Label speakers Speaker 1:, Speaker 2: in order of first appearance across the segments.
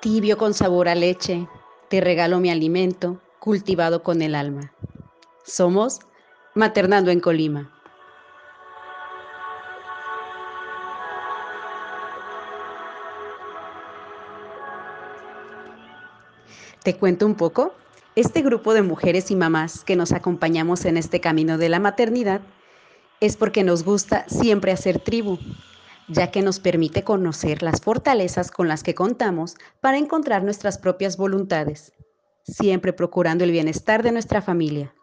Speaker 1: Tibio con sabor a leche, te regalo mi alimento, cultivado con el alma. Somos Maternando en Colima. ¿Te cuento un poco? Este grupo de mujeres y mamás que nos acompañamos en este camino de la maternidad es porque nos gusta siempre hacer tribu, ya que nos permite conocer las fortalezas con las que contamos para encontrar nuestras propias voluntades, siempre procurando el bienestar de nuestra familia.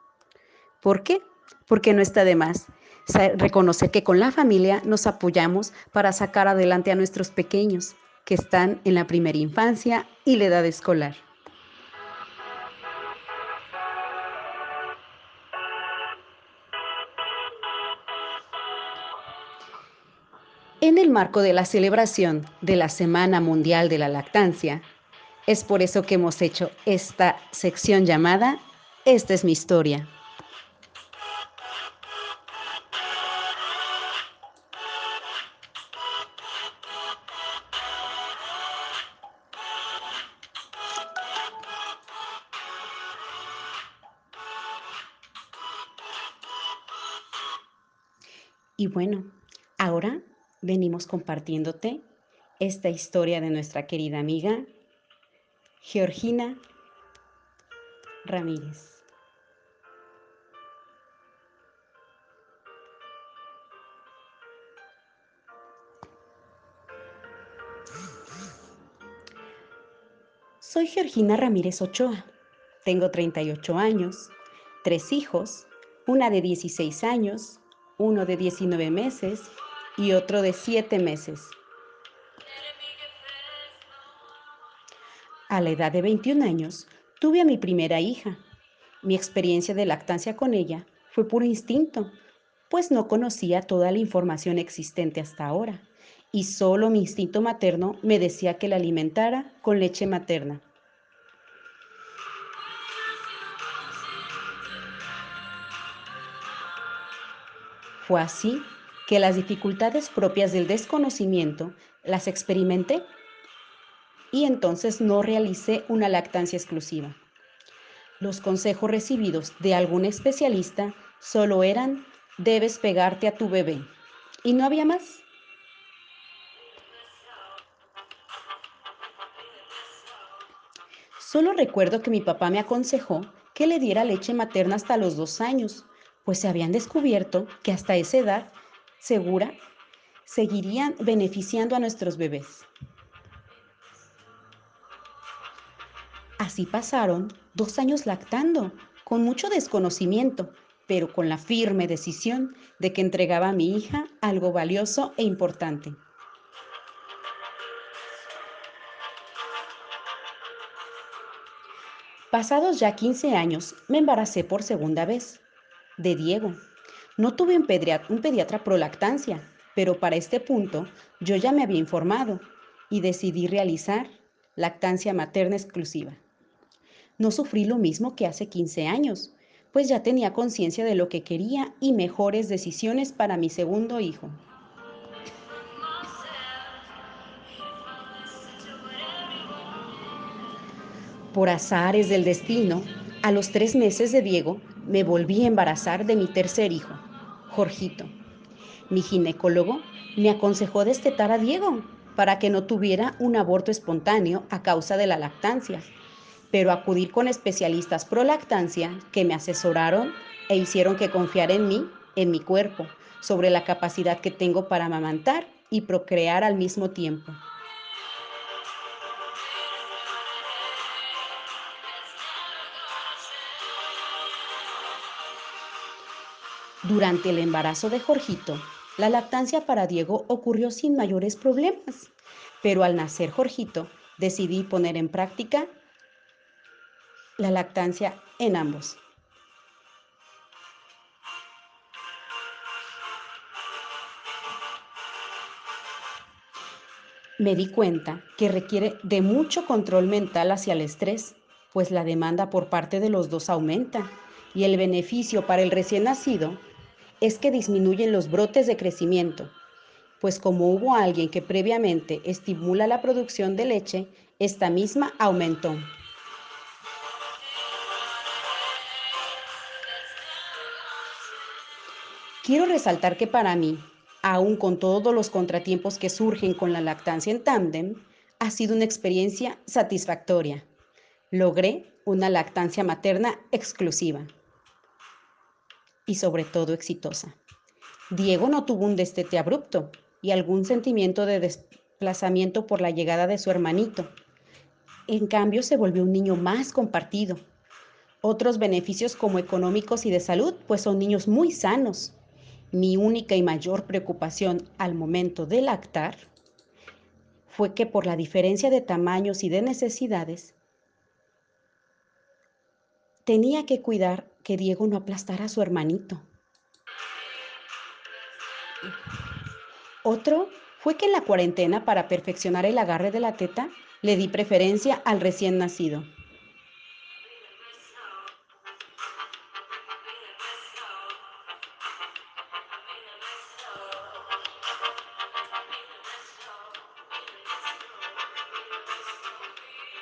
Speaker 1: ¿Por qué? Porque no está de más reconocer que con la familia nos apoyamos para sacar adelante a nuestros pequeños que están en la primera infancia y la edad escolar. En el marco de la celebración de la Semana Mundial de la Lactancia, es por eso que hemos hecho esta sección llamada Esta es mi historia. Y bueno, ahora venimos compartiéndote esta historia de nuestra querida amiga Georgina Ramírez. Soy Georgina Ramírez Ochoa. Tengo 38 años, tres hijos, una de 16 años, uno de 19 meses y otro de siete meses. A la edad de 21 años, tuve a mi primera hija. Mi experiencia de lactancia con ella fue puro instinto, pues no conocía toda la información existente hasta ahora, y solo mi instinto materno me decía que la alimentara con leche materna. Fue así que las dificultades propias del desconocimiento las experimenté y entonces no realicé una lactancia exclusiva. Los consejos recibidos de algún especialista solo eran debes pegarte a tu bebé y no había más. Solo recuerdo que mi papá me aconsejó que le diera leche materna hasta los dos años, pues se habían descubierto que hasta esa edad segura, seguirían beneficiando a nuestros bebés. Así pasaron dos años lactando, con mucho desconocimiento, pero con la firme decisión de que entregaba a mi hija algo valioso e importante. Pasados ya 15 años, me embaracé por segunda vez, de Diego, no tuve un pediatra, un pediatra prolactancia, pero para este punto yo ya me había informado y decidí realizar lactancia materna exclusiva. No sufrí lo mismo que hace 15 años, pues ya tenía conciencia de lo que quería y mejores decisiones para mi segundo hijo. Por azares del destino, a los tres meses de Diego me volví a embarazar de mi tercer hijo. Jorgito. Mi ginecólogo me aconsejó destetar a Diego para que no tuviera un aborto espontáneo a causa de la lactancia, pero acudir con especialistas pro lactancia que me asesoraron e hicieron que confiara en mí, en mi cuerpo, sobre la capacidad que tengo para amamantar y procrear al mismo tiempo. Durante el embarazo de Jorgito, la lactancia para Diego ocurrió sin mayores problemas, pero al nacer Jorgito decidí poner en práctica la lactancia en ambos. Me di cuenta que requiere de mucho control mental hacia el estrés, pues la demanda por parte de los dos aumenta y el beneficio para el recién nacido es que disminuyen los brotes de crecimiento, pues como hubo alguien que previamente estimula la producción de leche, esta misma aumentó. Quiero resaltar que para mí, aún con todos los contratiempos que surgen con la lactancia en tándem, ha sido una experiencia satisfactoria. Logré una lactancia materna exclusiva y sobre todo exitosa. Diego no tuvo un destete abrupto y algún sentimiento de desplazamiento por la llegada de su hermanito. En cambio, se volvió un niño más compartido. Otros beneficios como económicos y de salud, pues son niños muy sanos. Mi única y mayor preocupación al momento de lactar fue que por la diferencia de tamaños y de necesidades, tenía que cuidar que Diego no aplastara a su hermanito. Otro fue que en la cuarentena, para perfeccionar el agarre de la teta, le di preferencia al recién nacido.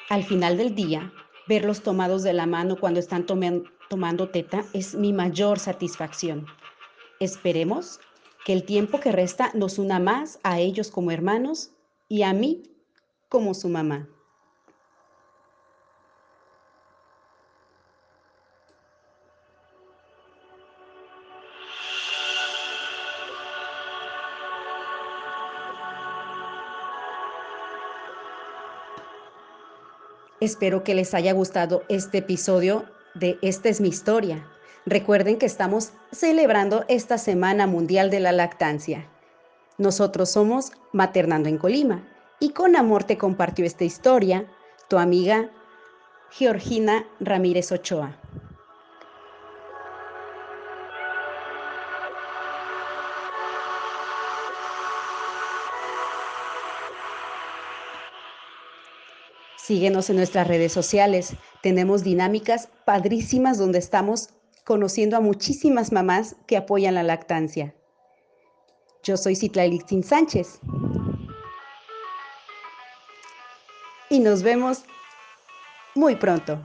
Speaker 1: Al final del día, verlos tomados de la mano cuando están tomando teta es mi mayor satisfacción. Esperemos que el tiempo que resta nos una más a ellos como hermanos y a mí como su mamá. Espero que les haya gustado este episodio de Esta es mi historia. Recuerden que estamos celebrando esta Semana Mundial de la Lactancia. Nosotros somos Maternando en Colima y con amor te compartió esta historia tu amiga Georgina Ramírez Ochoa. Síguenos en nuestras redes sociales. Tenemos dinámicas padrísimas donde estamos conociendo a muchísimas mamás que apoyan la lactancia. Yo soy Citlali Sánchez. Y nos vemos muy pronto.